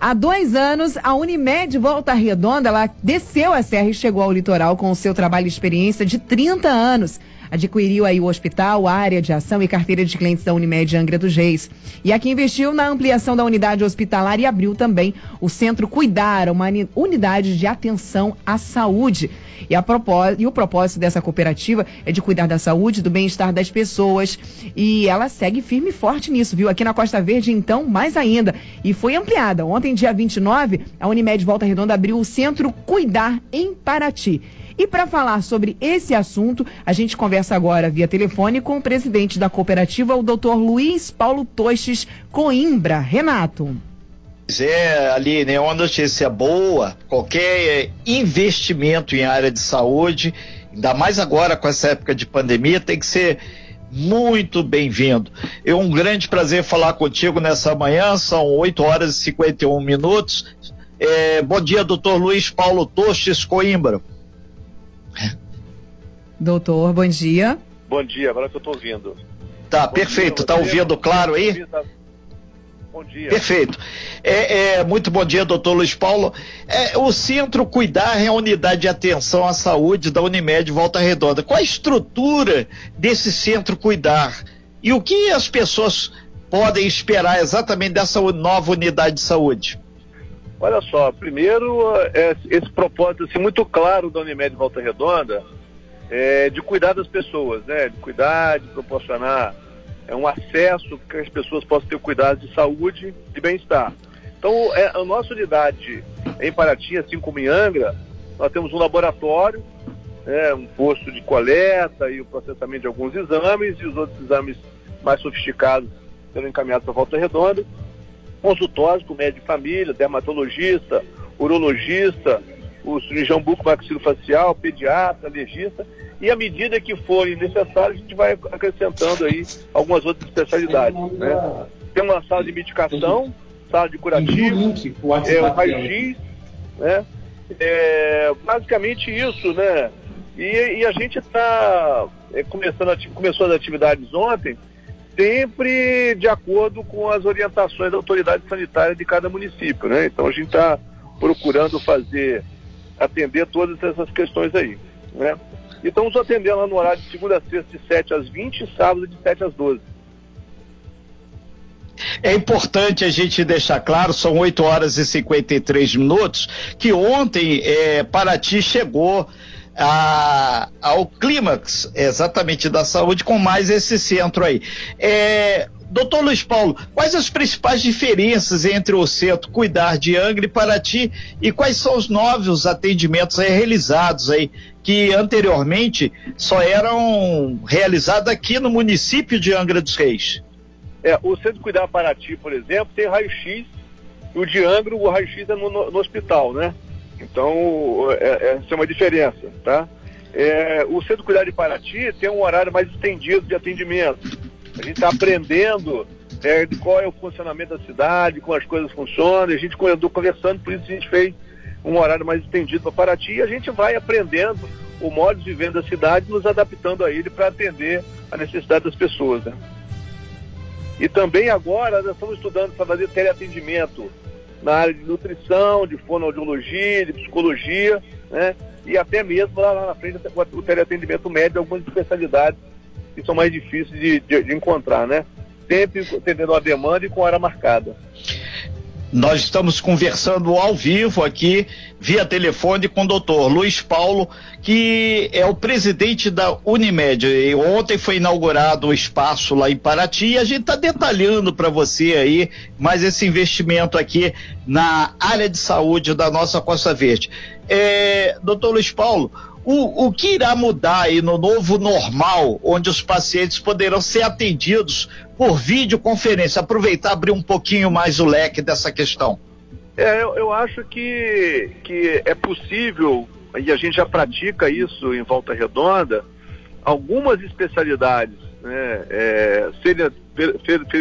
Há dois anos, a Unimed Volta Redonda, ela desceu a serra e chegou ao litoral com o seu trabalho e experiência de 30 anos adquiriu aí o hospital, a área de ação e carteira de clientes da Unimed Angra dos Reis. E aqui investiu na ampliação da unidade hospitalar e abriu também o Centro Cuidar, uma unidade de atenção à saúde. E, a propós... e o propósito dessa cooperativa é de cuidar da saúde, do bem-estar das pessoas. E ela segue firme e forte nisso, viu? Aqui na Costa Verde, então, mais ainda. E foi ampliada. Ontem, dia 29, a Unimed Volta Redonda abriu o Centro Cuidar em Paraty. E para falar sobre esse assunto, a gente conversa agora via telefone com o presidente da cooperativa, o doutor Luiz Paulo Toches Coimbra. Renato. É, ali, né, uma notícia boa, qualquer investimento em área de saúde, ainda mais agora com essa época de pandemia, tem que ser muito bem-vindo. É um grande prazer falar contigo nessa manhã, são 8 horas e 51 minutos. É, bom dia, doutor Luiz Paulo Toches Coimbra. Doutor, bom dia. Bom dia, agora que eu estou ouvindo. Tá, bom perfeito. Está ouvindo claro aí? Bom dia. Perfeito. É, é, muito bom dia, doutor Luiz Paulo. É, o Centro Cuidar é a unidade de atenção à saúde da Unimed Volta Redonda. Qual a estrutura desse Centro Cuidar? E o que as pessoas podem esperar exatamente dessa nova unidade de saúde? Olha só, primeiro, é, esse propósito assim, muito claro da Unimed Volta Redonda é de cuidar das pessoas, né? De cuidar, de proporcionar é, um acesso que as pessoas possam ter cuidado de saúde e bem-estar. Então, é, a nossa unidade em Paraty, assim como em Angra, nós temos um laboratório, é, um posto de coleta e o processamento de alguns exames, e os outros exames mais sofisticados serão encaminhados para Volta Redonda consultórios com médico de família, dermatologista, urologista, o cirurgião buco-maxilofacial, pediatra, legista, e à medida que forem necessários, a gente vai acrescentando aí algumas outras especialidades. Né? Tem uma sala de medicação, sala de curativo, é, o raio-x, né? É, basicamente isso, né? E, e a gente está é, começando, começou as atividades ontem, sempre de acordo com as orientações da autoridade sanitária de cada município, né? Então a gente está procurando fazer, atender todas essas questões aí, né? E estamos atendendo no horário de segunda a sexta de 7 às 20 e sábado de 7 às 12. É importante a gente deixar claro, são 8 horas e 53 minutos, que ontem é, Paraty chegou a, ao clímax exatamente da saúde com mais esse centro aí. É, doutor Luiz Paulo, quais as principais diferenças entre o centro Cuidar de Angra e Paraty e quais são os novos atendimentos aí realizados aí que anteriormente só eram realizados aqui no município de Angra dos Reis? É, o Centro Cuidar Paraty, por exemplo, tem raio-x, o de Angra, o raio-x é no, no, hospital, né? Então, é, é, essa é uma diferença, tá? É, o Centro Cuidado de Paraty tem um horário mais estendido de atendimento. A gente está aprendendo é, de qual é o funcionamento da cidade, como as coisas funcionam. A gente andou conversando, por isso a gente fez um horário mais estendido para Paraty e a gente vai aprendendo o modo de vivendo da cidade, nos adaptando a ele para atender a necessidade das pessoas. Né? E também agora nós estamos estudando para fazer teleatendimento na área de nutrição, de fonoaudiologia, de psicologia, né? E até mesmo lá, na frente o teleatendimento médio, algumas especialidades que são mais difíceis de, de, de encontrar, né? Sempre atendendo a demanda e com hora marcada. Nós estamos conversando ao vivo aqui, via telefone, com o doutor Luiz Paulo, que é o presidente da Unimed. E ontem foi inaugurado o espaço lá em Paraty e a gente está detalhando para você aí mais esse investimento aqui na área de saúde da nossa Costa Verde. É, doutor Luiz Paulo, o, o que irá mudar aí no novo normal, onde os pacientes poderão ser atendidos por videoconferência? Aproveitar abrir um pouquinho mais o leque dessa questão. É, eu, eu acho que, que é possível, e a gente já pratica isso em Volta Redonda, algumas especialidades né, é, serem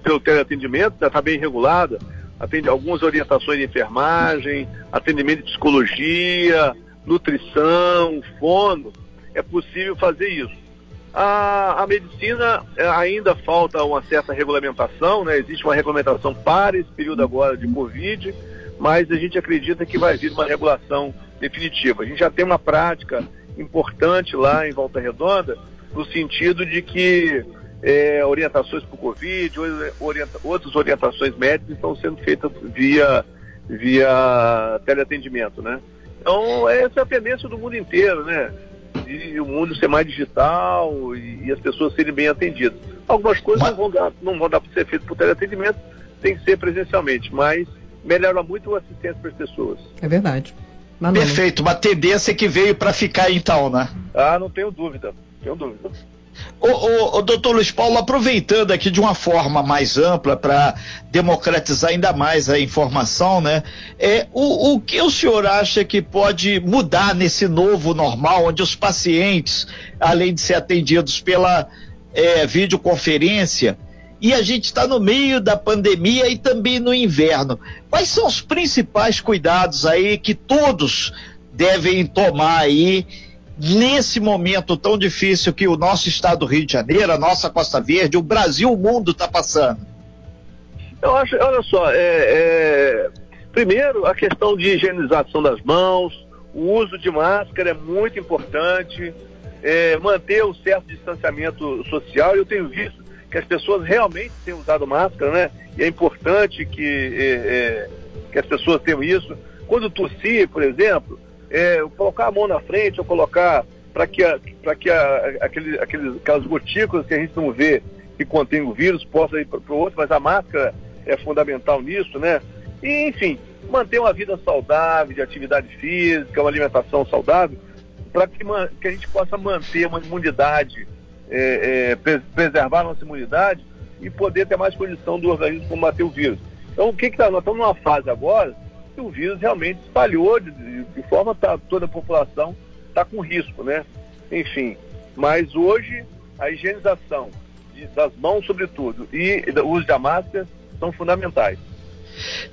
pelo teleatendimento, está bem regulada, atende algumas orientações de enfermagem, atendimento de psicologia, nutrição, fono, é possível fazer isso. A, a, medicina é, ainda falta uma certa regulamentação, né? existe uma regulamentação para esse período agora de Covid, mas a gente acredita que vai vir uma regulação definitiva. A gente já tem uma prática importante lá em Volta Redonda, no sentido de que é, orientações para o Covid, orienta, outras orientações médicas estão sendo feitas via, via teleatendimento, né? Então, essa é a tendência do mundo inteiro, né? De o mundo ser mais digital e, e as pessoas serem bem atendidas. Algumas coisas não vão dar, não vão dar para ser feito por teleatendimento, tem que ser presencialmente, mas melhora muito a assistência para as pessoas. É verdade. Perfeito, uma tendência que veio para ficar então, né? Ah, não tenho dúvida, tenho dúvida. O, o, o doutor Luiz Paulo, aproveitando aqui de uma forma mais ampla para democratizar ainda mais a informação, né? É, o, o que o senhor acha que pode mudar nesse novo normal, onde os pacientes, além de ser atendidos pela é, videoconferência, e a gente está no meio da pandemia e também no inverno. Quais são os principais cuidados aí que todos devem tomar aí nesse momento tão difícil que o nosso estado do Rio de Janeiro, a nossa Costa Verde, o Brasil, o mundo está passando? Eu acho, olha só, é, é, primeiro a questão de higienização das mãos, o uso de máscara é muito importante, é, manter o certo distanciamento social. Eu tenho visto que as pessoas realmente têm usado máscara, né? E é importante que, é, é, que as pessoas tenham isso. Quando tossir, por exemplo, é, colocar a mão na frente ou colocar para que, pra que a, aquele, aqueles, aquelas gotículas que a gente não vê que contém o vírus possa ir para o outro, mas a máscara é fundamental nisso, né? E, enfim, manter uma vida saudável, de atividade física, uma alimentação saudável, para que, que a gente possa manter uma imunidade é, é, preservar a nossa imunidade e poder ter mais condição do organismo combater o vírus. Então, o que que tá? Nós estamos numa fase agora que o vírus realmente espalhou de, de, de forma tá, toda a população está com risco, né? Enfim, mas hoje a higienização de, das mãos, sobretudo, e o uso da máscara são fundamentais.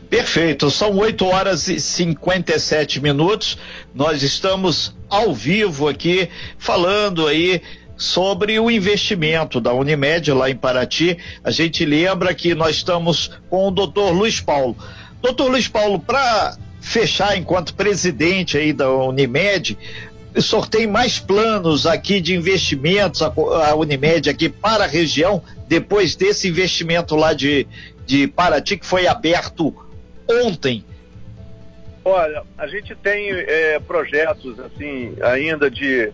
Perfeito, são 8 horas e 57 minutos. Nós estamos ao vivo aqui falando aí sobre o investimento da Unimed lá em Paraty. A gente lembra que nós estamos com o doutor Luiz Paulo. Doutor Luiz Paulo, para fechar enquanto presidente aí da Unimed, o senhor tem mais planos aqui de investimentos, a, Unimed aqui para a região, depois desse investimento lá de, de Paraty que foi aberto ontem? Olha, a gente tem é, projetos assim ainda de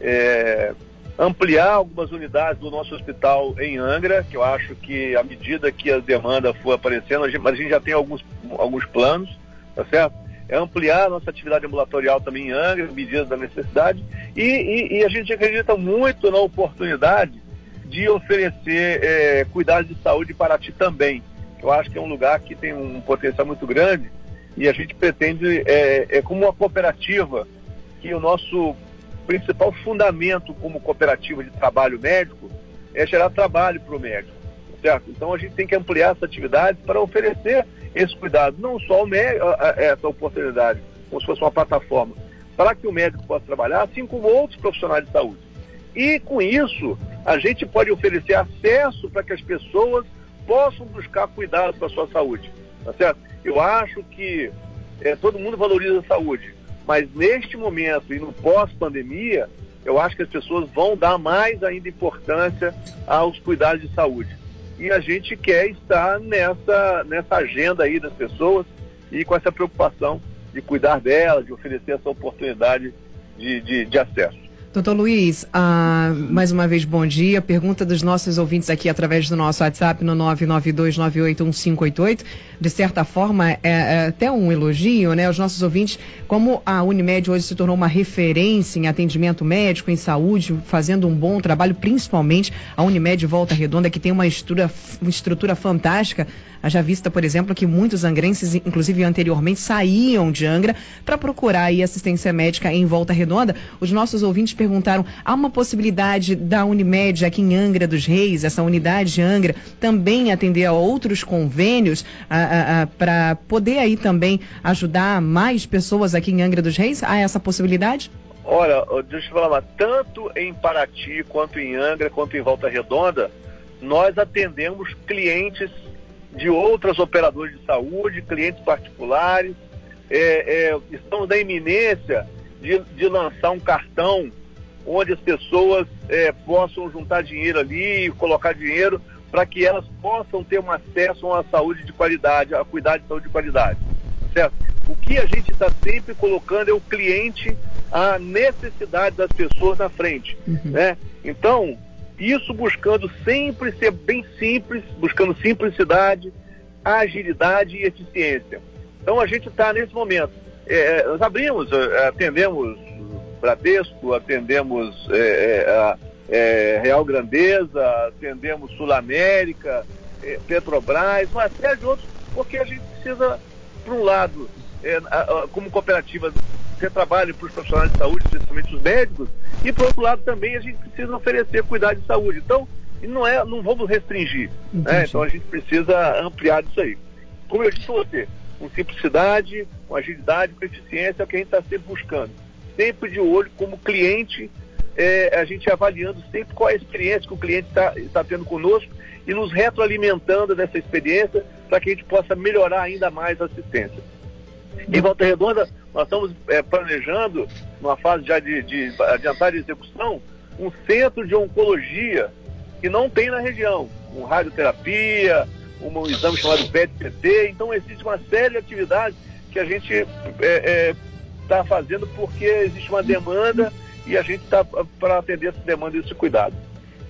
é, ampliar algumas unidades do nosso hospital em Angra, que eu acho que à medida que a demanda for aparecendo, a gente, mas a gente já tem alguns, alguns planos, tá certo? É ampliar a nossa atividade ambulatorial também em Angra, medida da necessidade, e, e, e, a gente acredita muito na oportunidade de oferecer é, cuidados de saúde para ti também. Eu acho que é um lugar que tem um potencial muito grande e a gente pretende, é, é como uma cooperativa, que o nosso principal fundamento como cooperativa de trabalho médico é gerar trabalho para o médico, certo? Então a gente tem que ampliar essa atividade para oferecer esse cuidado, não só médico, essa oportunidade, como se fosse uma plataforma, para que o médico possa trabalhar, assim como outros profissionais de saúde. E com isso, a gente pode oferecer acesso para que as pessoas possam buscar cuidado para a sua saúde, tá certo? Eu acho que é, todo mundo valoriza a saúde, mas neste momento e no pós-pandemia, eu acho que as pessoas vão dar mais ainda importância aos cuidados de saúde. E a gente quer estar nessa, nessa agenda aí das pessoas e com essa preocupação de cuidar delas, de oferecer essa oportunidade de, de, de acesso. Doutor Luiz, ah, mais uma vez bom dia. Pergunta dos nossos ouvintes aqui através do nosso WhatsApp no 992981588. De certa forma, é, é, até um elogio, né? Os nossos ouvintes, como a Unimed hoje se tornou uma referência em atendimento médico, em saúde, fazendo um bom trabalho, principalmente a Unimed Volta Redonda, que tem uma estrutura, uma estrutura fantástica Haja vista, por exemplo, que muitos angrenses, inclusive anteriormente, saíam de Angra para procurar aí assistência médica em Volta Redonda. Os nossos ouvintes perguntaram: há uma possibilidade da Unimed aqui em Angra dos Reis, essa unidade de Angra, também atender a outros convênios para poder aí também ajudar mais pessoas aqui em Angra dos Reis? Há essa possibilidade? Olha, deixa eu falar, tanto em Paraty, quanto em Angra, quanto em Volta Redonda, nós atendemos clientes de outras operadoras de saúde, clientes particulares. É, é, estamos na iminência de, de lançar um cartão onde as pessoas é, possam juntar dinheiro ali e colocar dinheiro para que elas possam ter um acesso a uma saúde de qualidade, a cuidar de saúde de qualidade. Certo? O que a gente está sempre colocando é o cliente, a necessidade das pessoas na frente. Uhum. Né? Então, isso buscando sempre ser bem simples, buscando simplicidade, agilidade e eficiência. Então a gente está nesse momento. É, nós abrimos, é, atendemos Bradesco, atendemos é, é é, Real Grandeza, atendemos Sul América, é, Petrobras, uma série de outros, porque a gente precisa, por um lado, como cooperativa, ter trabalho para os profissionais de saúde, especialmente os médicos, e por outro lado também a gente precisa oferecer cuidado de saúde. Então, não, é, não vamos restringir. Né? Então a gente precisa ampliar isso aí. Como eu disse a você, com simplicidade, com agilidade, com eficiência, é o que a gente está sempre buscando. Sempre de olho como cliente, é, a gente avaliando sempre qual é a experiência que o cliente está tá tendo conosco e nos retroalimentando dessa experiência para que a gente possa melhorar ainda mais a assistência. Em Volta Redonda, nós estamos é, planejando, numa fase já de, de adiantar de execução, um centro de oncologia que não tem na região, com radioterapia, um exame chamado PET-CT. Então, existe uma série de atividades que a gente está é, é, fazendo porque existe uma demanda e a gente está para atender essa demanda e esse cuidado.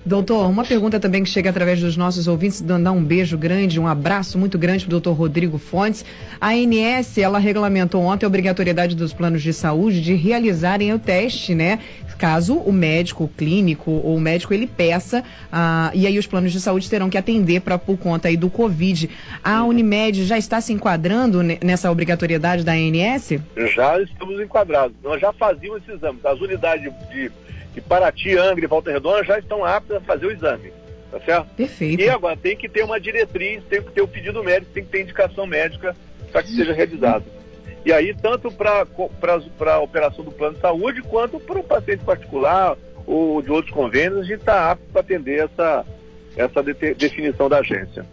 Doutor, uma pergunta também que chega através dos nossos ouvintes, dando um beijo grande, um abraço muito grande para o doutor Rodrigo Fontes. A ANS, ela regulamentou ontem a obrigatoriedade dos planos de saúde de realizarem o teste, né? Caso o médico o clínico ou o médico ele peça, ah, e aí os planos de saúde terão que atender para por conta aí do Covid. A Unimed já está se enquadrando nessa obrigatoriedade da ANS? Já estamos enquadrados. Nós já fazíamos esses exames. As unidades de que Paraty, Angra e Volta Redonda já estão aptas a fazer o exame. Tá certo? Perfeito. E agora tem que ter uma diretriz, tem que ter o pedido médico, tem que ter indicação médica para que seja realizado. E aí, tanto para a operação do plano de saúde, quanto para o paciente particular ou de outros convênios, a gente está apto para atender essa, essa de, definição da agência.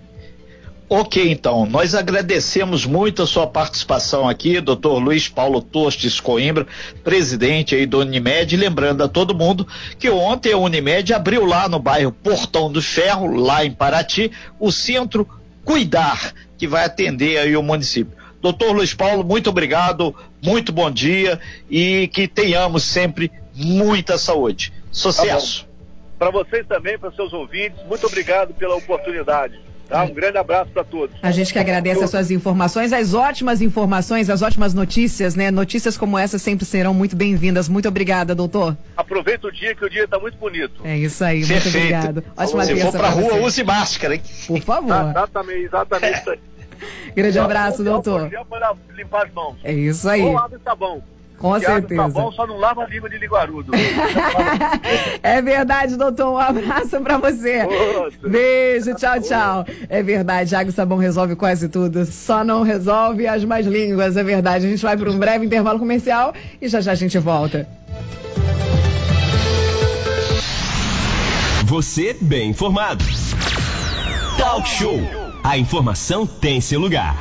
Ok, então, nós agradecemos muito a sua participação aqui, doutor Luiz Paulo Tostes Coimbra, presidente aí do Unimed, lembrando a todo mundo que ontem a Unimed abriu lá no bairro Portão do Ferro, lá em Paraty, o centro Cuidar, que vai atender aí o município. Doutor Luiz Paulo, muito obrigado, muito bom dia e que tenhamos sempre muita saúde. Sucesso. Tá para vocês também, para seus ouvintes, muito obrigado pela oportunidade. Tá? Um grande abraço para todos. A gente que agradece as suas informações, as ótimas informações, as ótimas notícias, né? Notícias como essa sempre serão muito bem-vindas. Muito obrigada, doutor. Aproveita o dia que o dia está muito bonito. É isso aí, muito Perfeito. obrigado. Ótima Se for pra rua, você. use máscara, hein? Por favor. Tá, exatamente, exatamente isso aí. Grande abraço, doutor. limpar as mãos. É isso aí. Ou água e sabão. Com certeza. Tá bom, só não lava a língua de liguarudo. é verdade, doutor. Um abraço para você. Beijo, tchau, tchau. É verdade, água e sabão resolve quase tudo. Só não resolve as mais línguas, é verdade. A gente vai para um breve intervalo comercial e já já a gente volta. Você bem informado. Talk Show. A informação tem seu lugar.